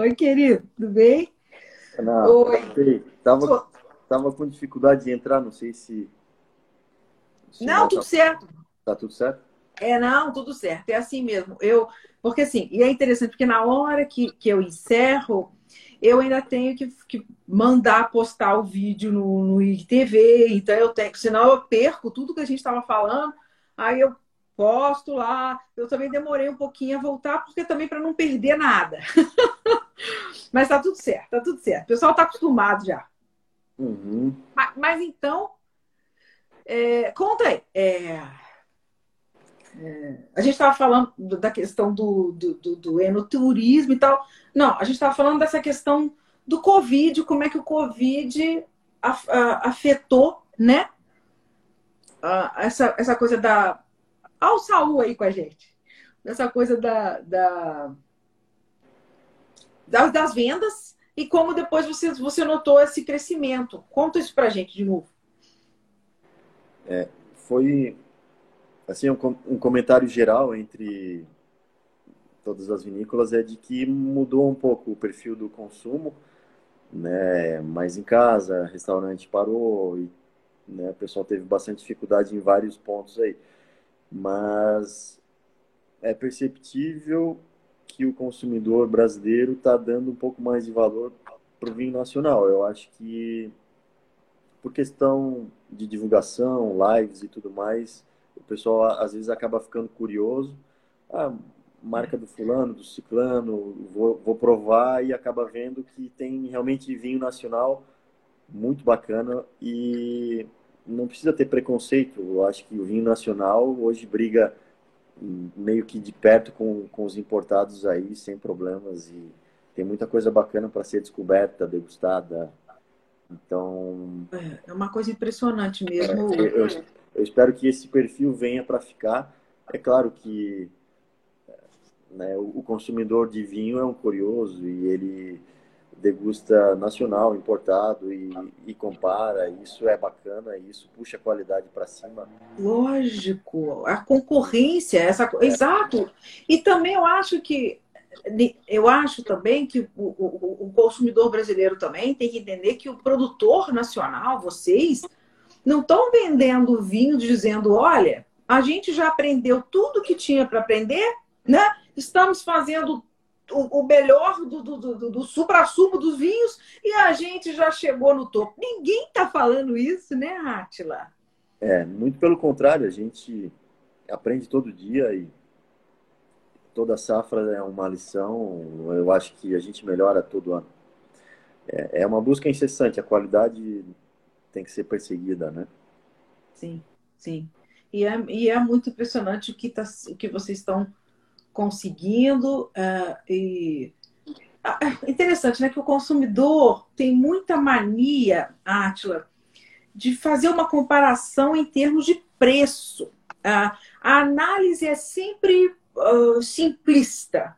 Oi, querido, tudo bem? Oi. Tava, tava com dificuldade de entrar, não sei se. se não, tudo tá... certo. Tá tudo certo? É, não, tudo certo. É assim mesmo. Eu, porque assim, e é interessante, porque na hora que, que eu encerro, eu ainda tenho que, que mandar postar o vídeo no, no IGTV, então eu tenho, senão eu perco tudo que a gente estava falando, aí eu posto lá. Eu também demorei um pouquinho a voltar, porque também para não perder nada. Mas tá tudo certo, tá tudo certo. O pessoal tá acostumado já. Uhum. Mas, mas, então, é, conta aí. É, é, a gente estava falando da questão do, do, do, do enoturismo e tal. Não, a gente estava falando dessa questão do Covid, como é que o Covid afetou, né? Essa, essa coisa da. Olha o Saul aí com a gente. Essa coisa da, da, das vendas e como depois você, você notou esse crescimento. Conta isso pra gente de novo. É, foi assim um, um comentário geral entre todas as vinícolas é de que mudou um pouco o perfil do consumo, né? Mais em casa, restaurante parou e né, o pessoal teve bastante dificuldade em vários pontos aí. Mas é perceptível que o consumidor brasileiro está dando um pouco mais de valor para o vinho nacional. Eu acho que por questão de divulgação, lives e tudo mais, o pessoal às vezes acaba ficando curioso. Ah, marca do fulano, do ciclano, vou, vou provar e acaba vendo que tem realmente vinho nacional muito bacana e não precisa ter preconceito. Eu acho que o vinho nacional hoje briga meio que de perto com, com os importados aí, sem problemas e tem muita coisa bacana para ser descoberta, degustada. Então. É, é uma coisa impressionante mesmo. É, eu, eu, espero que esse perfil venha para ficar. É claro que né, o consumidor de vinho é um curioso e ele degusta nacional, importado e, e compara. Isso é bacana, isso puxa a qualidade para cima. Lógico, a concorrência, essa, é. exato. E também eu acho que eu acho também que o, o, o, consumidor brasileiro também tem que entender que o produtor nacional, vocês, não estão vendendo vinho dizendo, olha, a gente já aprendeu tudo que tinha para aprender, né? Estamos fazendo o, o melhor do, do, do, do supra-sumo dos vinhos e a gente já chegou no topo. Ninguém está falando isso, né, Átila? É, muito pelo contrário, a gente aprende todo dia e toda safra é uma lição. Eu acho que a gente melhora todo ano. É, é uma busca incessante, a qualidade tem que ser perseguida, né? Sim, sim. E é, e é muito impressionante o que, tá, o que vocês estão conseguindo. Uh, e uh, interessante, né? Que o consumidor tem muita mania, Átila, de fazer uma comparação em termos de preço. Uh, a análise é sempre simplista,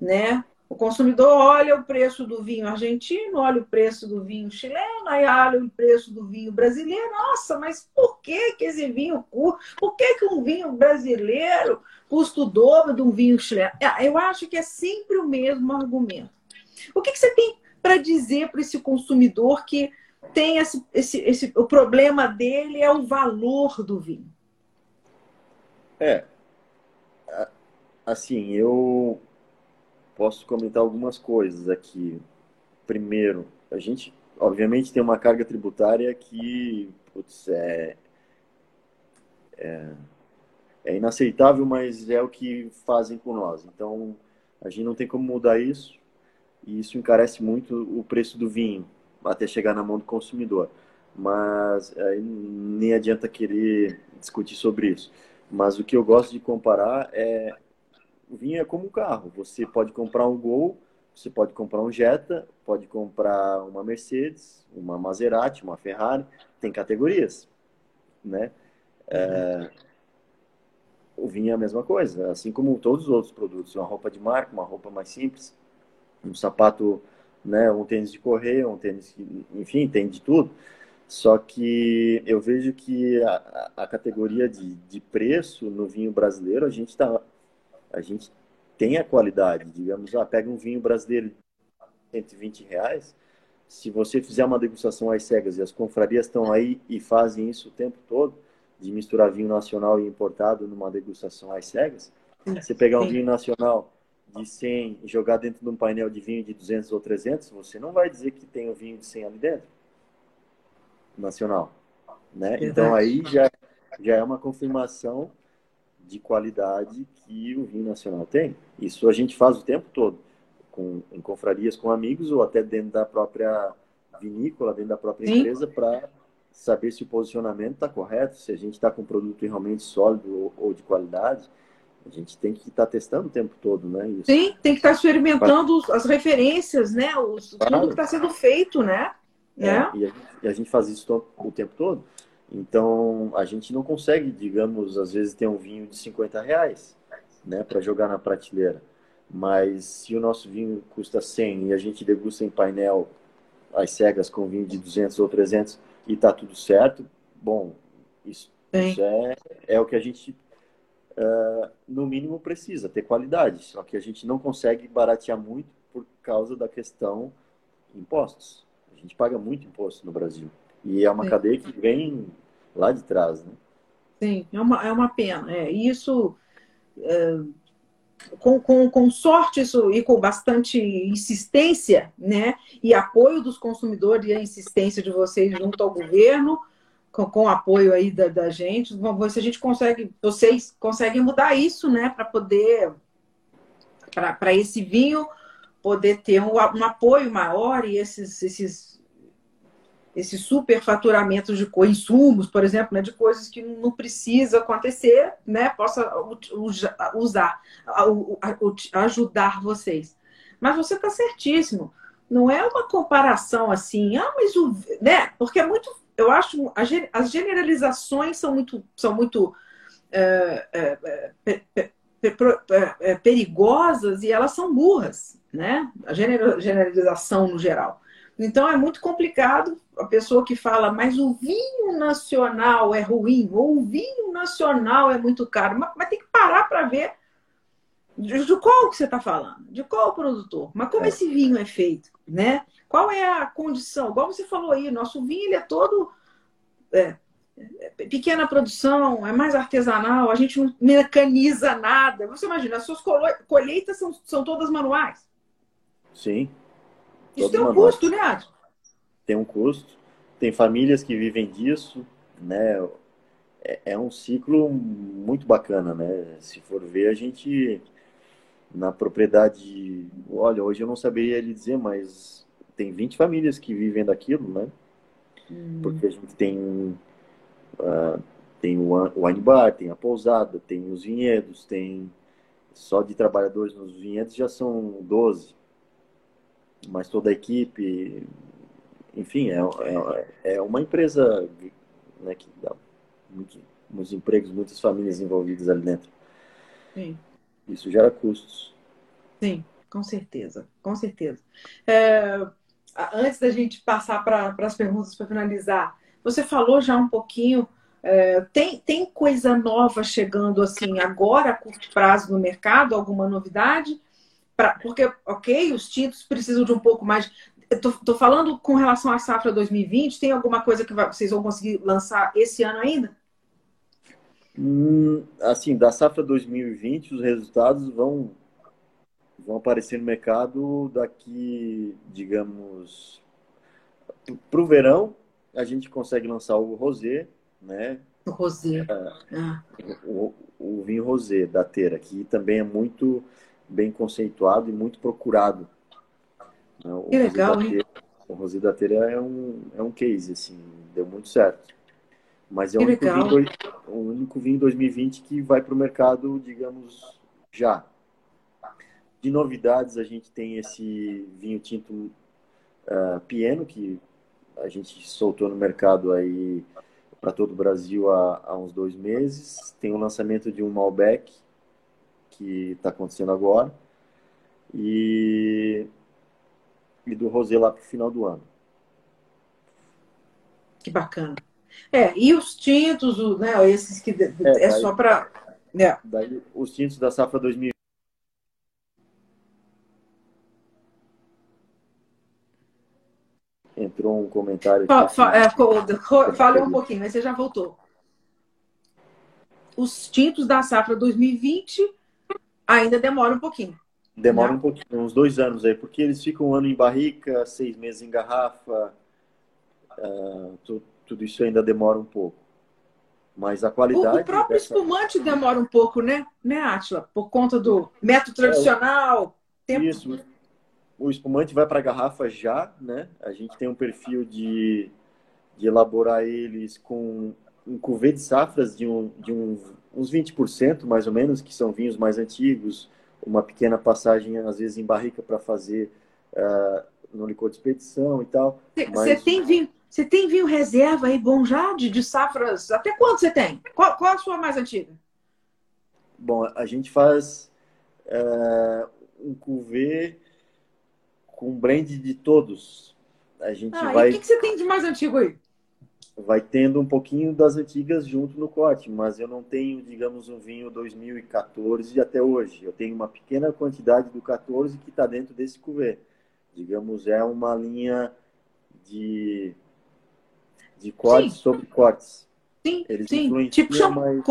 né? O consumidor olha o preço do vinho argentino, olha o preço do vinho chileno, aí olha o preço do vinho brasileiro. Nossa, mas por que, que esse vinho custa? Por que, que um vinho brasileiro custa o dobro de um vinho chileno? É, eu acho que é sempre o mesmo argumento. O que, que você tem para dizer para esse consumidor que tem esse, esse, esse, o problema dele é o valor do vinho? É, assim, eu posso comentar algumas coisas aqui. Primeiro, a gente, obviamente, tem uma carga tributária que putz, é, é, é inaceitável, mas é o que fazem com nós. Então, a gente não tem como mudar isso e isso encarece muito o preço do vinho até chegar na mão do consumidor. Mas nem adianta querer discutir sobre isso. Mas o que eu gosto de comparar é vinho é como um carro. Você pode comprar um Gol, você pode comprar um Jetta, pode comprar uma Mercedes, uma Maserati, uma Ferrari. Tem categorias, né? É, o vinho é a mesma coisa, assim como todos os outros produtos. Uma roupa de marca, uma roupa mais simples, um sapato, né? Um tênis de correr, um tênis, enfim, tem de tudo. Só que eu vejo que a, a categoria de, de preço no vinho brasileiro, a gente está a gente tem a qualidade. Digamos, ah, pega um vinho brasileiro de 120 reais, se você fizer uma degustação às cegas e as confrarias estão aí e fazem isso o tempo todo, de misturar vinho nacional e importado numa degustação às cegas, você pegar um vinho nacional de 100 e jogar dentro de um painel de vinho de 200 ou 300, você não vai dizer que tem um vinho de 100 ali dentro, nacional. Né? Então aí já, já é uma confirmação de qualidade que o vinho nacional tem. Isso a gente faz o tempo todo, com, em confrarias com amigos ou até dentro da própria vinícola, dentro da própria Sim. empresa, para saber se o posicionamento está correto, se a gente está com um produto realmente sólido ou, ou, de qualidade. A gente tem que estar tá testando o tempo todo, né? Isso. Sim, tem que estar tá experimentando as referências, né? Os, claro. Tudo que está sendo feito, né? É, é. E, a gente, e, a gente, faz isso o tempo todo. Então, a gente não consegue, digamos, às vezes ter um vinho de 50 reais, né, para jogar na prateleira. Mas se o nosso vinho custa 100 e a gente degusta em painel as cegas com vinho de 200 ou 300 e tá tudo certo, bom, isso, isso é, é o que a gente, uh, no mínimo, precisa, ter qualidade. Só que a gente não consegue baratear muito por causa da questão impostos. A gente paga muito imposto no Brasil. E é uma cadeia que vem lá de trás, né? Sim, é uma, é uma pena. É, isso, é, com, com, com sorte isso, e com bastante insistência, né? E apoio dos consumidores e a insistência de vocês junto ao governo, com, com apoio aí da, da gente, se a gente consegue, vocês conseguem mudar isso, né? Para poder, para esse vinho poder ter um, um apoio maior e esses, esses esse superfaturamento de insumos, por exemplo, né, de coisas que não precisa acontecer, né, possa usar, ajudar vocês. Mas você está certíssimo. Não é uma comparação assim, ah, mas o. Né? Porque é muito. Eu acho. As generalizações são muito, são muito é, é, é, perigosas e elas são burras, né? A generalização no geral. Então é muito complicado a pessoa que fala, mas o vinho nacional é ruim, ou o vinho nacional é muito caro. Mas, mas tem que parar para ver de, de, qual que você está falando, de qual produtor, mas como é. esse vinho é feito, né? Qual é a condição? Igual você falou aí, nosso vinho ele é todo é, é, pequena produção, é mais artesanal, a gente não mecaniza nada. Você imagina, as suas colheitas são, são todas manuais. Sim. Isso tem um custo, né, Adson? Tem um custo. Tem famílias que vivem disso, né? É, é um ciclo muito bacana, né? Se for ver, a gente na propriedade, olha, hoje eu não saberia lhe dizer, mas tem 20 famílias que vivem daquilo, né? Hum. Porque a gente tem uh, tem o wine bar, tem a pousada, tem os vinhedos, tem só de trabalhadores nos vinhedos já são 12 mas toda a equipe, enfim, é, é, é uma empresa né, que dá muitos, muitos empregos, muitas famílias envolvidas ali dentro. Sim. Isso gera custos. Sim, com certeza, com certeza. É, antes da gente passar para as perguntas para finalizar, você falou já um pouquinho. É, tem, tem coisa nova chegando assim agora a curto prazo no mercado? Alguma novidade? Pra, porque, ok, os tintos precisam de um pouco mais. Estou falando com relação à safra 2020, tem alguma coisa que vai, vocês vão conseguir lançar esse ano ainda? Hum, assim, da safra 2020, os resultados vão, vão aparecer no mercado daqui, digamos, para o verão, a gente consegue lançar o rosé, né? O rosé. Ah. O, o, vinho rosé da Teira, que também é muito bem conceituado e muito procurado. Né? O que legal, hein? O Rosé da Teira é um, é um case, assim, deu muito certo. Mas é o único, vinho, o único vinho 2020 que vai para o mercado, digamos, já. De novidades, a gente tem esse vinho tinto uh, Pieno, que a gente soltou no mercado aí para todo o Brasil há, há, uns dois meses. Tem o lançamento de um Malbec, que está acontecendo agora e, e do Rosé lá para o final do ano. Que bacana. É, e os tintos, né, esses que é, é daí, só para... É. Né. Daí, os tintos da safra 2020. Entrou um comentário. É, Fale um pouquinho, mas você já voltou. Os tintos da safra 2020 ainda demora um pouquinho. Demora né? um pouquinho, uns dois anos aí, porque eles ficam um ano em barrica, seis meses em garrafa. Uh, tudo, tudo isso ainda demora um pouco. Mas a qualidade. O, o próprio dessa... espumante demora um pouco, né, né, Atila? Por conta do método tradicional. É, tempo... Isso. O espumante vai para a garrafa já, né? A gente tem um perfil de, de elaborar eles com um cuvê de safras de, um, de um, uns 20%, mais ou menos, que são vinhos mais antigos, uma pequena passagem, às vezes, em barrica para fazer uh, no licor de expedição e tal. Você mas... tem vinho você tem vinho reserva aí bom já de, de safras? Até quanto você tem? Qual, qual, a sua mais antiga? Bom, a gente faz é, um cuvê com blend de todos. A gente ah, vai. O que, que você tem de mais antigo aí? Vai tendo um pouquinho das antigas junto no corte, mas eu não tenho, digamos, um vinho 2014 até hoje. Eu tenho uma pequena quantidade do 14 que está dentro desse cuvê. Digamos, é uma linha de de cortes sim. sobre cortes. Sim, Eles sim. Tipo cham... mais...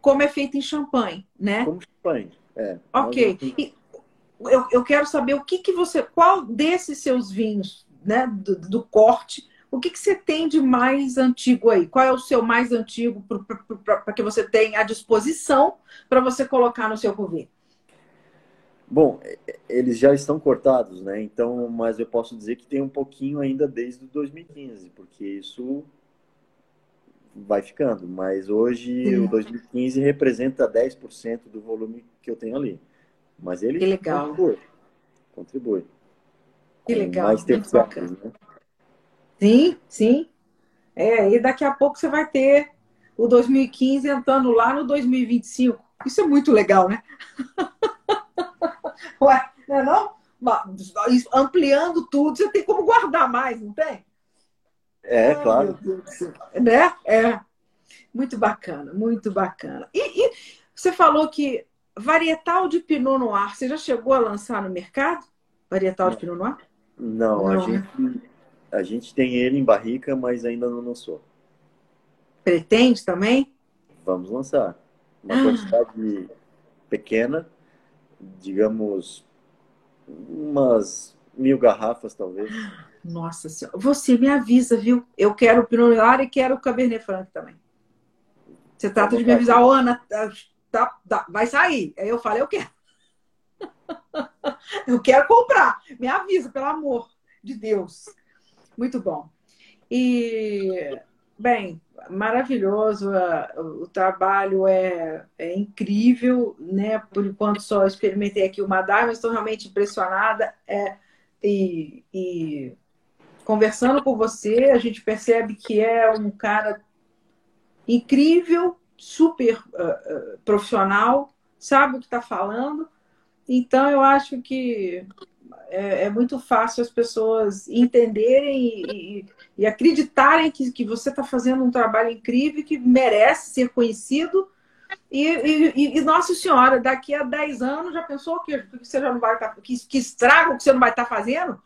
como é feito em champanhe, né? Como champanhe, é. Ok. E eu, eu quero saber o que, que você, qual desses seus vinhos, né, do, do corte, o que, que você tem de mais antigo aí? Qual é o seu mais antigo para que você tenha à disposição para você colocar no seu cuvê? Bom, eles já estão cortados, né? Então, mas eu posso dizer que tem um pouquinho ainda desde 2015, porque isso vai ficando. Mas hoje Sim. o 2015 representa 10% do volume que eu tenho ali. Mas ele que legal. contribui. Contribui. Que legal. Mais tempo né? Sim, sim. É, e daqui a pouco você vai ter o 2015 entrando lá no 2025. Isso é muito legal, né? Ué, não é não? Ampliando tudo, você tem como guardar mais, não tem? É, Ai, claro. Né? É. Muito bacana, muito bacana. E, e, você falou que varietal de Pinot Noir, você já chegou a lançar no mercado? Varietal de Pinot Noir? Não, não a, né? gente, a gente tem ele em barrica, mas ainda não lançou. Pretende também? Vamos lançar. Uma ah. quantidade pequena, digamos, umas mil garrafas, talvez. Nossa senhora. Você me avisa, viu? Eu quero o Pinot Noir e quero o Cabernet Franc também. Você trata de me avisar, oh, Ana, tá, tá, tá, vai sair. Aí eu falei, eu quero. eu quero comprar. Me avisa, pelo amor de Deus. Muito bom. E, bem, maravilhoso. O trabalho é, é incrível, né? Por enquanto só experimentei aqui o Madai, mas estou realmente impressionada. É, e, e conversando com você, a gente percebe que é um cara incrível, super uh, uh, profissional, sabe o que está falando. Então, eu acho que é, é, muito fácil as pessoas entenderem e, e, e acreditarem que, que você está fazendo um trabalho incrível que merece ser conhecido. E, e, e, Nossa Senhora, daqui a 10 anos já pensou que, que você já não vai estar. Tá, que, que estrago que você não vai estar tá fazendo?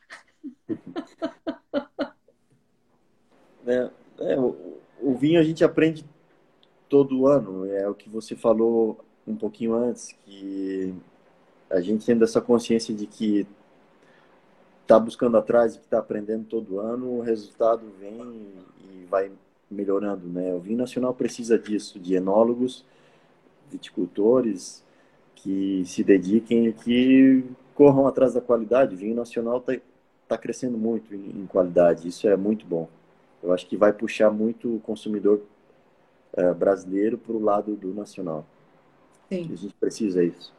É, é, o, o vinho a gente aprende todo ano. É o que você falou um pouquinho antes, que a gente tendo essa consciência de que está buscando atrás e que está aprendendo todo ano, o resultado vem e vai melhorando, né? O vinho nacional precisa disso, de enólogos, viticultores que se dediquem e que corram atrás da qualidade. O vinho nacional está tá crescendo muito em, em, qualidade, isso é muito bom. Eu acho que vai puxar muito o consumidor é, brasileiro para o lado do nacional. Sim. A gente precisa disso.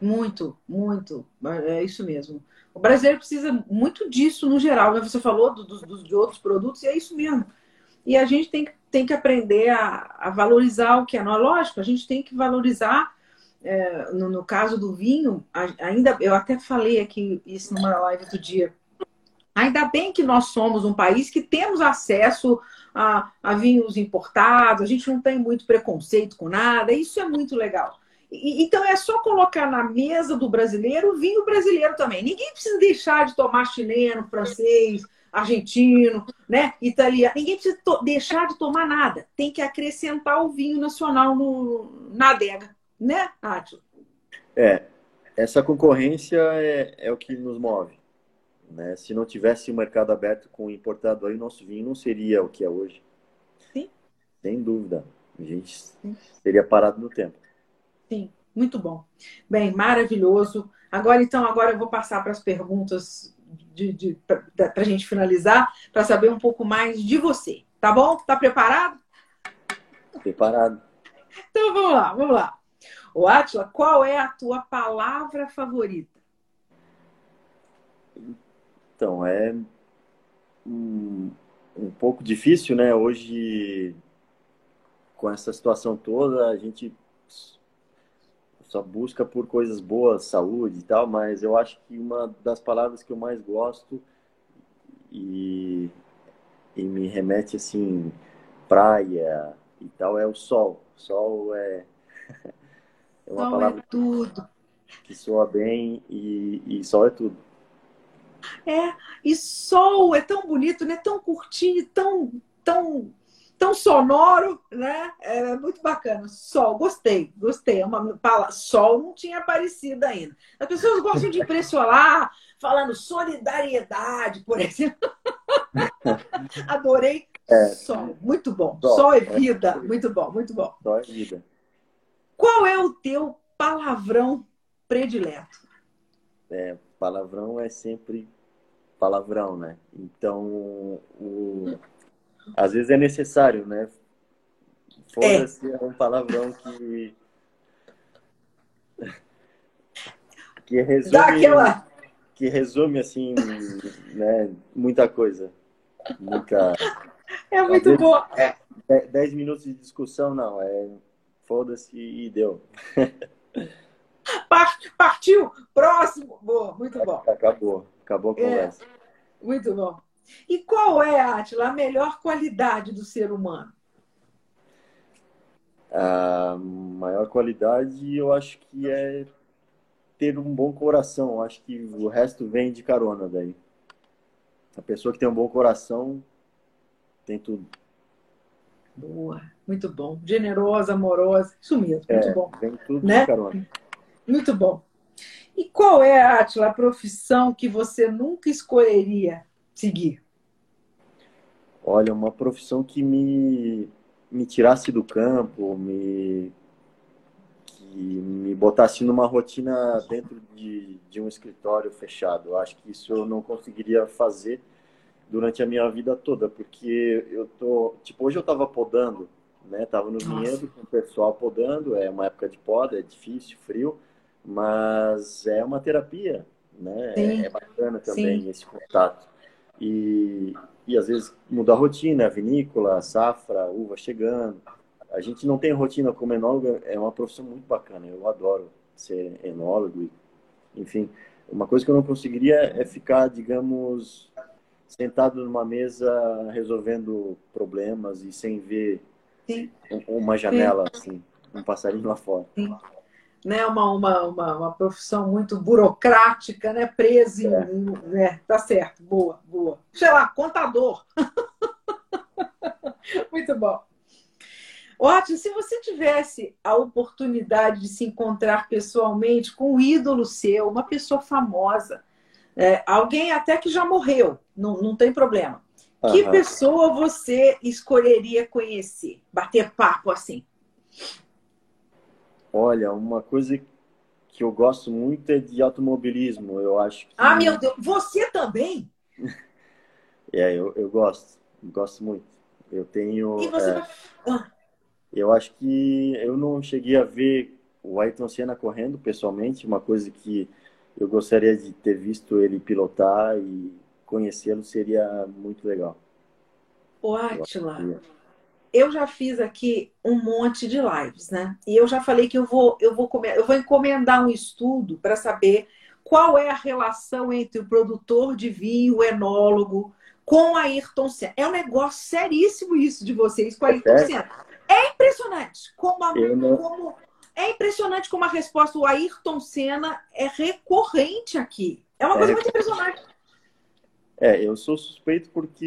Muito, muito. É isso mesmo. O brasileiro precisa muito disso no geral. Né? Você falou do, do, de outros produtos, e é isso mesmo. E a gente tem, tem que aprender a, a valorizar o que é. Não lógico, a gente tem que valorizar. É, no, no, caso do vinho, ainda eu até falei aqui isso numa live do dia. Ainda bem que nós somos um país que temos acesso a, a vinhos importados, a gente não tem muito preconceito com nada, isso é muito legal. Então é só colocar na mesa do brasileiro o vinho brasileiro também. Ninguém precisa deixar de tomar chileno, francês, argentino, né, italiano. Ninguém precisa deixar de tomar nada. Tem que acrescentar o vinho nacional no, na adega, né, Átila? É, essa concorrência é, é o que nos move. Né? Se não tivesse o mercado aberto com o importado aí, nosso vinho não seria o que é hoje. Sim. Sem dúvida. A gente Sim. teria parado no tempo. Sim, muito bom. Bem, maravilhoso. Agora, então, agora eu vou passar para as perguntas para a gente finalizar, para saber um pouco mais de você. Tá bom? Tá preparado? Preparado. Então vamos lá, vamos lá. O Atila, qual é a tua palavra favorita? Então, é um, um pouco difícil, né? Hoje, com essa situação toda, a gente só busca por coisas boas, saúde e tal, mas eu acho que uma das palavras que eu mais gosto e, e me remete assim, praia e tal, é o sol. Sol é, é uma sol é palavra é tudo. que soa bem e, e sol é tudo. É, e sol é tão bonito, né? Tão curtinho, tão, tão, tão sonoro, né? É muito bacana. Sol, gostei, gostei. É uma palavra, sol não tinha aparecido ainda. As pessoas gostam de impressionar, falando solidariedade, por exemplo. Adorei. É. Sol, muito bom. Sol, sol é vida, é. muito bom, muito bom. Sol é vida. Qual é o teu palavrão predileto? É, palavrão é sempre palavrão, né? Então, o... às vezes é necessário, né? Foda-se é. é um palavrão que. que resume. Aquela... Que resume, assim, né? Muita coisa. Muita. É muito vezes, bom. É, dez minutos de discussão, não. É foda-se e deu. Partiu! Próximo! Boa, muito bom. Acabou, acabou a é, conversa. É, muito bom. E qual é, Atila, a melhor qualidade do ser humano? A maior qualidade, eu acho que é ter um bom coração. Eu acho que o resto vem de carona daí. A pessoa que tem um bom coração tem tudo. Boa, muito bom. Generosa, amorosa, isso mesmo, muito é, bom. Vem tudo né? de carona. Muito bom. E qual é, Atila, a profissão que você nunca escolheria seguir? Olha, uma profissão que me, me tirasse do campo, me, que me botasse numa rotina dentro de, de um escritório fechado. Eu acho que isso eu não conseguiria fazer durante a minha vida toda, porque eu tô, tipo, hoje eu estava podando, né? Tava no vinhedo com o pessoal podando, é uma época de poda, é difícil, frio mas é uma terapia, né? Sim. É bacana também Sim. esse contato. E, e às vezes muda a rotina, a vinícola, a safra, a uva chegando. A gente não tem rotina como enólogo, é uma profissão muito bacana. Eu adoro ser enólogo. Enfim, uma coisa que eu não conseguiria é ficar, digamos, sentado numa mesa resolvendo problemas e sem ver Sim. uma janela, Sim. assim, um passarinho lá fora. Sim né, uma, uma, uma, uma, profissão muito burocrática, né, presa em, é. né, tá certo, boa, boa. Sei lá, contador. muito bom. Ótimo, se você tivesse a oportunidade de se encontrar pessoalmente com um ídolo seu, uma pessoa famosa, é, alguém até que já morreu, não, não tem problema. Uhum. Que pessoa você escolheria conhecer, bater papo assim? Olha, uma coisa que eu gosto muito é de automobilismo. Eu acho que... Ah, meu Deus! Você também? é, eu, eu gosto. Gosto muito. Eu tenho... E você é... vai... Ah. Eu acho que eu não cheguei a ver o Ayrton Senna correndo pessoalmente, uma coisa que eu gostaria de ter visto ele pilotar e conhecê-lo seria muito legal. O Atila, eu já fiz aqui um monte de lives, né? E eu já falei que eu vou, eu vou, eu vou encomendar um estudo para saber qual é a relação entre o produtor de vinho, o enólogo, com a Ayrton Senna. É um negócio seríssimo isso de vocês com a Ayrton é Senna. É impressionante como, a, não... como é impressionante como a resposta do Ayrton Senna é recorrente aqui. É uma coisa é, muito impressionante. É, eu sou suspeito porque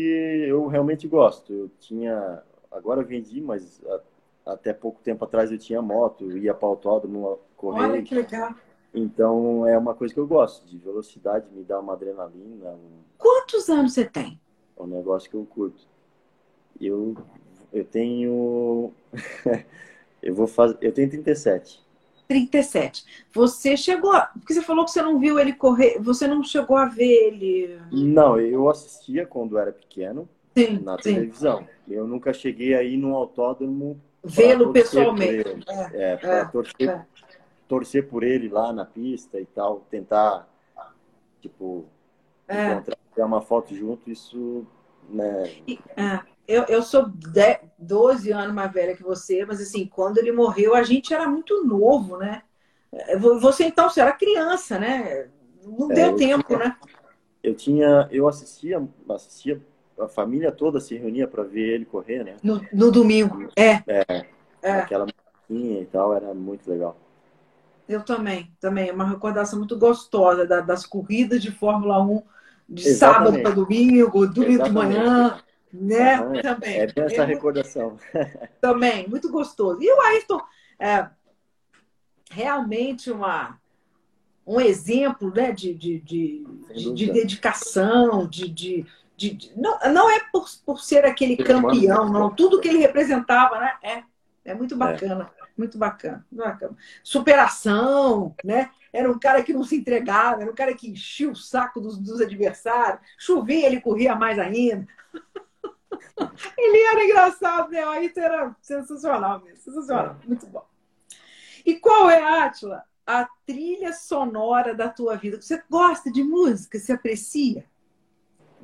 eu realmente gosto. Eu tinha. Agora vendi, mas até pouco tempo atrás eu tinha moto, ia para o autódromo correr. Olha que legal. Então é uma coisa que eu gosto, de velocidade, me dá uma adrenalina. Um... Quantos anos você tem? É um negócio que eu curto. Eu, eu tenho. eu vou fazer. Eu tenho 37. 37. Você chegou. Porque você falou que você não viu ele correr. Você não chegou a ver ele. Não, eu assistia quando era pequeno sim, na sim. televisão. Eu nunca cheguei aí num autódromo. Vê-lo pessoalmente. É, é para é, torcer, é. torcer por ele lá na pista e tal. Tentar, tipo, é. encontrar uma foto junto, isso. Né... E, é. Eu, eu sou 10, 12 anos mais velha que você, mas assim, quando ele morreu, a gente era muito novo, né? É, você então, você era criança, né? Não deu tempo, tinha, né? Eu tinha, eu assistia, assistia, a família toda se reunia para ver ele correr, né? No, no domingo, é. É, é. aquela musiquinha e tal, era muito legal. Eu também, também. É uma recordação muito gostosa das corridas de Fórmula 1 de Exatamente. sábado para domingo, domingo de manhã né? Também. É bem essa é recordação. Também, muito gostoso. E o Ayrton é realmente uma, um exemplo né, de, de, de, de dedicação, de, de, de, não, não é por, por ser aquele campeão, não. Tudo que ele representava, né? É, é muito bacana. É. Muito bacana, bacana. Superação, né? Era um cara que não se entregava, era um cara que enchia o saco dos, dos adversários. Chovia, ele corria mais ainda. Ele era engraçado, né? O Ayrton era sensacional mesmo. Sensacional. É. Muito bom. E qual é, Átila, a trilha sonora da tua vida? Você gosta de música? Você aprecia?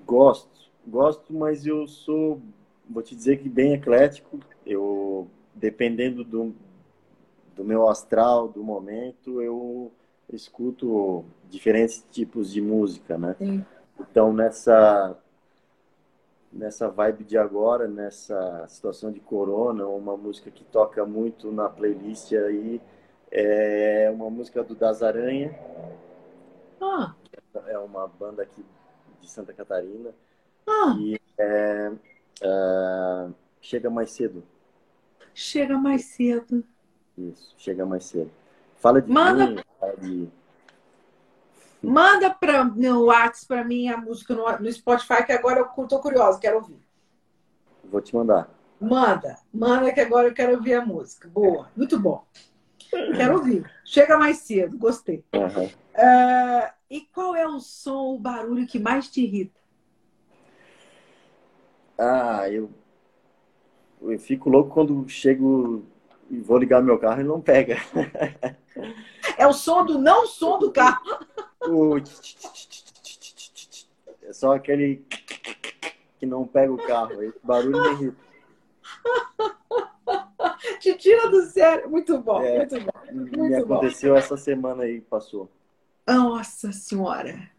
Gosto. Gosto, mas eu sou, vou te dizer que bem eclético. Eu, dependendo do, do meu astral, do momento, eu escuto diferentes tipos de música, né? Sim. Então, nessa nessa vibe de agora, nessa situação de corona, uma música que toca muito na playlist aí é uma música do Das Aranha. Ah. É uma banda aqui de Santa Catarina. Ah. E é, é, Chega Mais Cedo. Chega Mais Cedo. Isso, Chega Mais Cedo. Fala de Manda... mim, fala de Manda para no WhatsApp para mim a música no, no, Spotify, que agora eu estou curiosa, quero ouvir. Vou te mandar. Manda, manda que agora eu quero ouvir a música. Boa, muito bom. Quero ouvir. Chega mais cedo, gostei. Uhum. Uh, e qual é o som, o barulho que mais te irrita? Ah, eu, eu fico louco quando chego e vou ligar meu carro e não pega. É o som do não som do carro. O... É só aquele que não pega o carro. Esse barulho me irrita. Te tira do sério. Muito bom, é, muito bom. Muito me aconteceu bom. essa semana aí, passou. Nossa Senhora.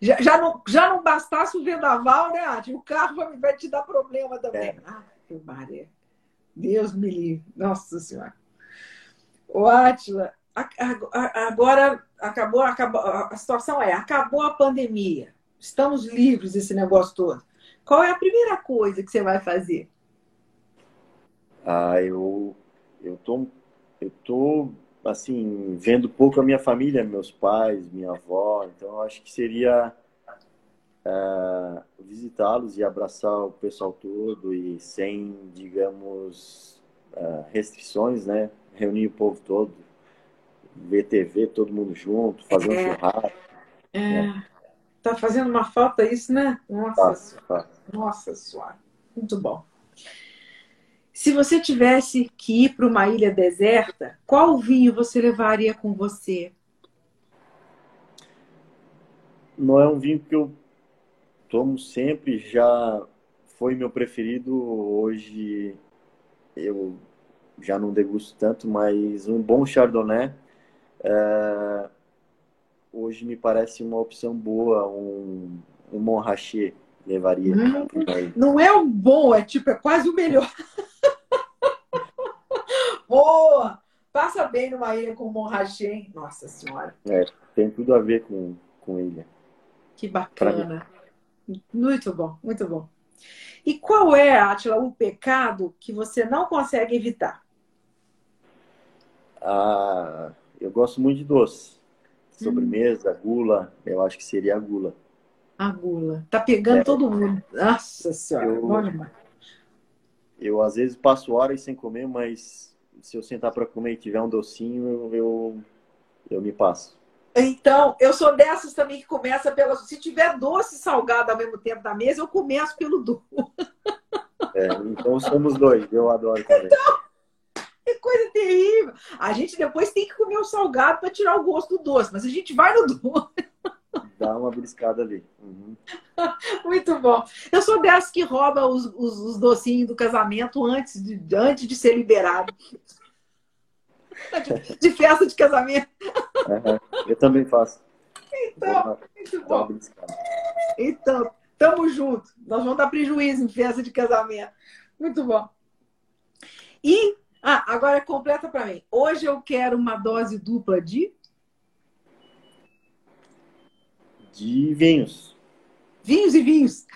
Já, já, não, já não bastasse o vendaval, né, Adi? O carro vai, vai te dar problema também. É. Ah, Maria. Deus me livre. Nossa Senhora. O Átila, agora acabou, acabou, a situação é, acabou a pandemia, estamos livres desse negócio todo. Qual é a primeira coisa que você vai fazer? Ah, eu eu tô eu tô assim vendo pouco a minha família, meus pais, minha avó, então eu acho que seria é, visitá-los e abraçar o pessoal todo e sem, digamos, é, restrições, né? Reunir o povo todo, ver TV, todo mundo junto, fazer um é. churrasco. É. Né? Tá fazendo uma falta isso, né? Nossa, tá, Nossa Senhora. Muito bom. Se você tivesse que ir para uma ilha deserta, qual vinho você levaria com você? Não é um vinho que eu tomo sempre, já foi meu preferido. Hoje eu já não degusto tanto, mas um bom Chardonnay é, hoje me parece uma opção boa, um, um Montrachet levaria. Hum, não é um bom, é tipo, é quase o melhor. boa! passa bem numa ilha com Monrachê, hein? Nossa Senhora. É, tem tudo a ver com, com ilha. Que bacana. Muito bom, muito bom. E qual é, Atila, o pecado que você não consegue evitar? Ah, eu gosto muito de doce. Sobremesa, hum. gula, eu acho que seria a gula. A gula. Tá pegando é. todo mundo. Nossa Senhora, eu, bom demais. Eu, às vezes, passo horas sem comer, mas se eu sentar para comer e tiver um docinho, eu, eu, eu me passo. Então, eu sou dessas também que começa pela. Se tiver doce e salgado ao mesmo tempo na mesa, eu começo pelo doce. É, então somos dois, eu adoro também. Então, que coisa terrível. A gente depois tem que comer o salgado para tirar o gosto do doce, mas a gente vai no doce. Dá uma briscada ali. Uhum. Muito bom. Eu sou dessas que rouba os, os, os docinhos do casamento antes de, antes de ser liberado. De, de festa de casamento. Eu também faço. Então, muito bom. Então, tamo junto. Nós vamos dar prejuízo em festa de casamento. Muito bom. E, ah, agora completa para mim. Hoje eu quero uma dose dupla de de vinhos. Vinhos e vinhos.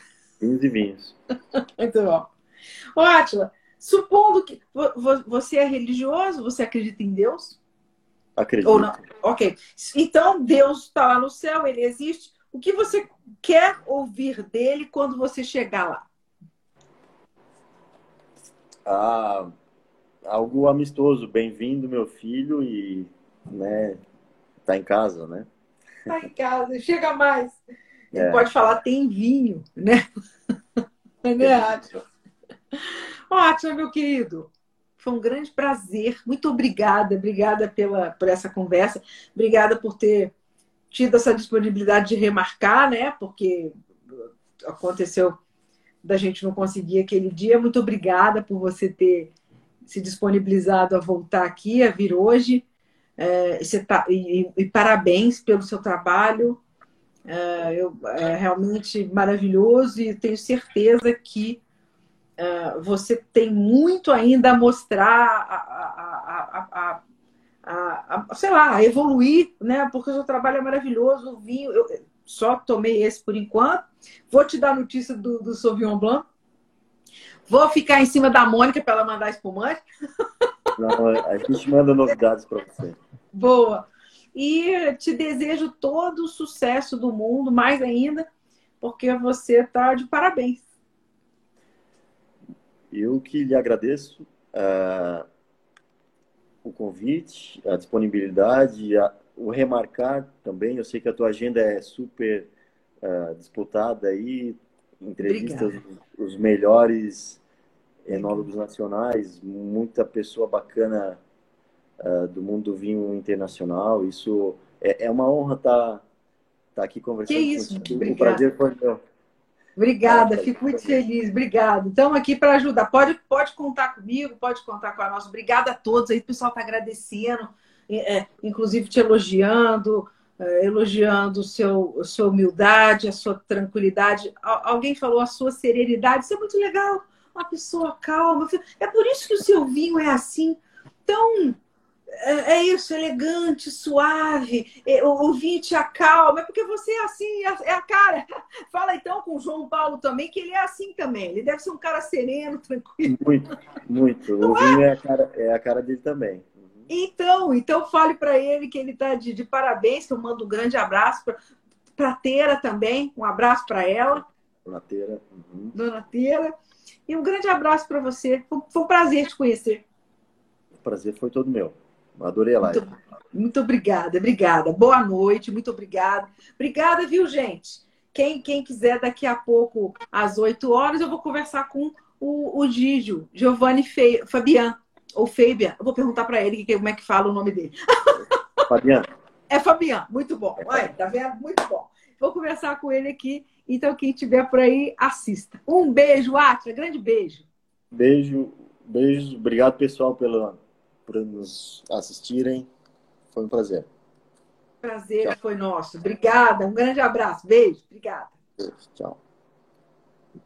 Vinhos e vinhos. Muito bom. Ô, Átila, supondo que você é religioso, você acredita em Deus? Acredito. Ou não? Ok. Então, Deus está lá no céu, ele existe. O que você quer ouvir dele quando você chegar lá? Ah, algo amistoso. Bem-vindo, meu filho, e né, tá em casa, né? Tá em casa, chega mais. É. pode falar, tem vinho, né? né, Átila? Ótimo, meu querido. Foi um grande prazer. Muito obrigada, obrigada pela, por essa conversa. Obrigada por ter tido essa disponibilidade de remarcar, né? Porque aconteceu da gente não conseguir aquele dia. Muito obrigada por você ter se disponibilizado a voltar aqui, a vir hoje. É, tá, e, e, parabéns pelo seu trabalho. É, eu, é realmente maravilhoso e tenho certeza que é, você tem muito ainda a mostrar, a, a, a, sei lá, a evoluir, né? Porque o seu trabalho é maravilhoso. O vinho, eu só tomei esse por enquanto. Vou te dar notícia do, do Sauvignon Blanc. Vou ficar em cima da Mônica para ela mandar espumante. Não, a gente manda novidades para você. Boa. E te desejo todo o sucesso do mundo, mais ainda, porque você está de parabéns. Eu que lhe agradeço uh, o convite, a disponibilidade, a, o remarcar também. Eu sei que a tua agenda é super uh, disputada aí, entrevistas os melhores enólogos nacionais, muita pessoa bacana uh, do mundo do vinho internacional. Isso é, é uma honra estar tá, tá aqui conversando que isso? com você. O prazer foi meu. Obrigada, fico muito feliz. Obrigada. Estamos aqui para ajudar. Pode, pode contar comigo, pode contar com a nossa. Obrigada a todos aí. O pessoal está agradecendo, é, inclusive te elogiando, é, elogiando seu, a sua humildade, a sua tranquilidade. Alguém falou a sua serenidade. Isso é muito legal. Uma pessoa calma. É por isso que o seu vinho é assim, tão é, é isso, elegante, suave, é, o, o vinho te acalma, é porque você é assim, é, é a cara. Fala então com o João Paulo também, que ele é assim também. Ele deve ser um cara sereno, tranquilo. Muito, muito. Não o vinho é? a, cara, é a cara dele também. Uhum. Então, então fale para ele que ele está de, de, parabéns, que eu mando um grande abraço para a Teira também, um abraço para ela. Dona Teira. Uhum. Dona Teira. E um grande abraço para você. Foi, um prazer te conhecer. O prazer foi todo meu. Adorei a live. Muito, muito obrigada, obrigada. Boa noite, muito obrigada. Obrigada, viu, gente? Quem, quem quiser, daqui a pouco, às 8 horas, eu vou conversar com o, o Gígio, Giovanni Fe, Fabian, ou Fabian. Eu vou perguntar para ele como é que fala o nome dele. Fabian. É Fabian, muito bom. Olha, tá vendo? Muito bom. Vou conversar com ele aqui. Então, quem estiver por aí, assista. Um beijo, Atila. Grande beijo. Beijo, beijo. Obrigado, pessoal, pela por nos assistirem. Foi um prazer. Prazer Tchau. foi nosso. Obrigada. Um grande abraço. Beijo. Obrigada. Beijo. Tchau.